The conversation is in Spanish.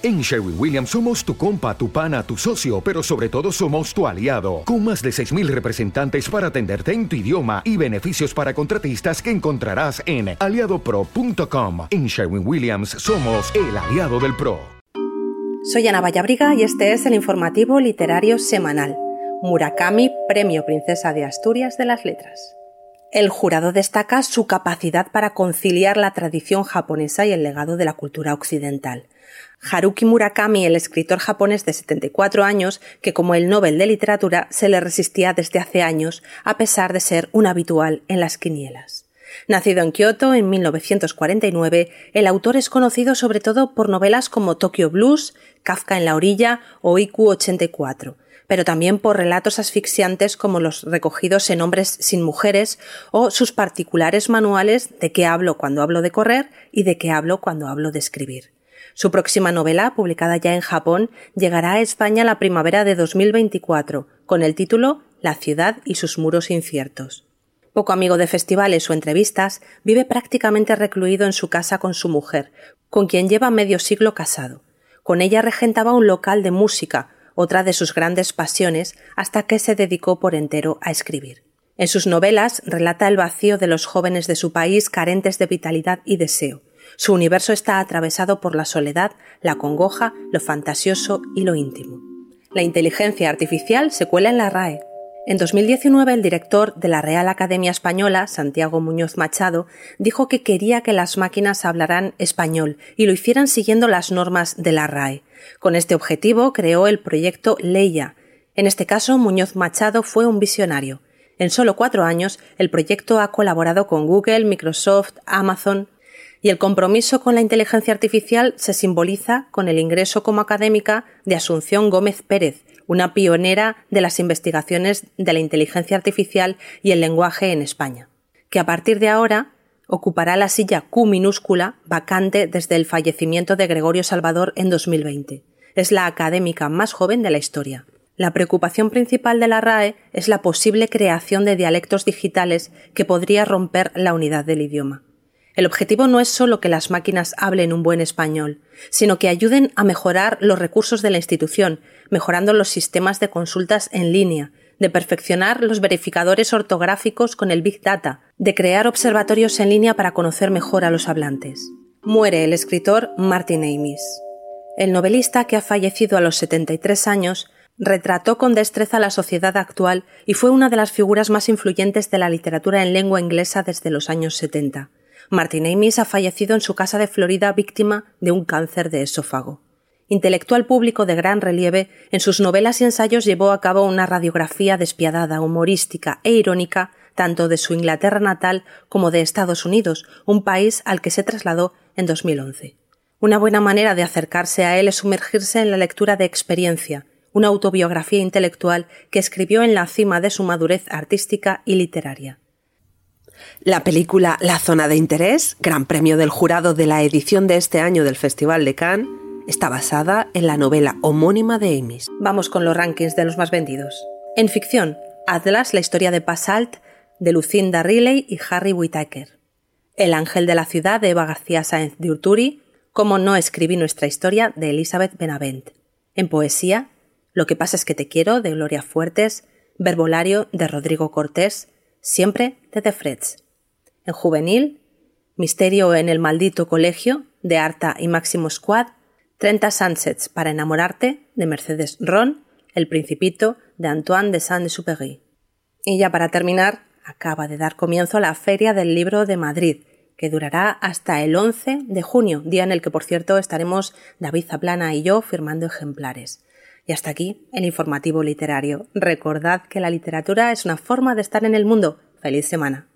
En Sherwin Williams somos tu compa, tu pana, tu socio, pero sobre todo somos tu aliado, con más de 6.000 representantes para atenderte en tu idioma y beneficios para contratistas que encontrarás en aliadopro.com. En Sherwin Williams somos el aliado del PRO. Soy Ana Vallabriga y este es el informativo literario semanal. Murakami, Premio Princesa de Asturias de las Letras. El jurado destaca su capacidad para conciliar la tradición japonesa y el legado de la cultura occidental. Haruki Murakami, el escritor japonés de 74 años, que como el Nobel de Literatura se le resistía desde hace años, a pesar de ser un habitual en las quinielas. Nacido en Kioto en 1949, el autor es conocido sobre todo por novelas como Tokyo Blues, Kafka en la orilla o IQ 84, pero también por relatos asfixiantes como los recogidos en Hombres sin Mujeres o sus particulares manuales de qué hablo cuando hablo de correr y de qué hablo cuando hablo de escribir. Su próxima novela, publicada ya en Japón, llegará a España la primavera de 2024, con el título La ciudad y sus muros inciertos. Poco amigo de festivales o entrevistas, vive prácticamente recluido en su casa con su mujer, con quien lleva medio siglo casado. Con ella regentaba un local de música, otra de sus grandes pasiones, hasta que se dedicó por entero a escribir. En sus novelas relata el vacío de los jóvenes de su país carentes de vitalidad y deseo, su universo está atravesado por la soledad, la congoja, lo fantasioso y lo íntimo. La inteligencia artificial se cuela en la RAE. En 2019 el director de la Real Academia Española, Santiago Muñoz Machado, dijo que quería que las máquinas hablaran español y lo hicieran siguiendo las normas de la RAE. Con este objetivo creó el proyecto Leia. En este caso, Muñoz Machado fue un visionario. En solo cuatro años, el proyecto ha colaborado con Google, Microsoft, Amazon, y el compromiso con la inteligencia artificial se simboliza con el ingreso como académica de Asunción Gómez Pérez, una pionera de las investigaciones de la inteligencia artificial y el lenguaje en España, que a partir de ahora ocupará la silla Q minúscula vacante desde el fallecimiento de Gregorio Salvador en 2020. Es la académica más joven de la historia. La preocupación principal de la RAE es la posible creación de dialectos digitales que podría romper la unidad del idioma. El objetivo no es solo que las máquinas hablen un buen español, sino que ayuden a mejorar los recursos de la institución, mejorando los sistemas de consultas en línea, de perfeccionar los verificadores ortográficos con el Big Data, de crear observatorios en línea para conocer mejor a los hablantes. Muere el escritor Martin Amis. El novelista, que ha fallecido a los 73 años, retrató con destreza la sociedad actual y fue una de las figuras más influyentes de la literatura en lengua inglesa desde los años 70. Martin Amis ha fallecido en su casa de Florida víctima de un cáncer de esófago. Intelectual público de gran relieve, en sus novelas y ensayos llevó a cabo una radiografía despiadada, humorística e irónica tanto de su Inglaterra natal como de Estados Unidos, un país al que se trasladó en 2011. Una buena manera de acercarse a él es sumergirse en la lectura de experiencia, una autobiografía intelectual que escribió en la cima de su madurez artística y literaria. La película La Zona de Interés, gran premio del jurado de la edición de este año del Festival de Cannes, está basada en la novela homónima de Amis. Vamos con los rankings de los más vendidos. En ficción, Atlas, la historia de Passalt, de Lucinda Riley y Harry Whittaker. El ángel de la ciudad de Eva García Sáenz de Urturi, Cómo no escribí nuestra historia de Elizabeth Benavent. En poesía, Lo que pasa es que te quiero de Gloria Fuertes, Verbolario de Rodrigo Cortés, siempre de The Freds. En juvenil, Misterio en el maldito colegio de Arta y Máximo Squad, 30 Sunsets para enamorarte de Mercedes Ron, El Principito de Antoine de Saint-Exupéry. Y ya para terminar, acaba de dar comienzo la Feria del Libro de Madrid, que durará hasta el 11 de junio, día en el que, por cierto, estaremos David Zaplana y yo firmando ejemplares. Y hasta aquí el informativo literario. Recordad que la literatura es una forma de estar en el mundo. ¡Feliz semana!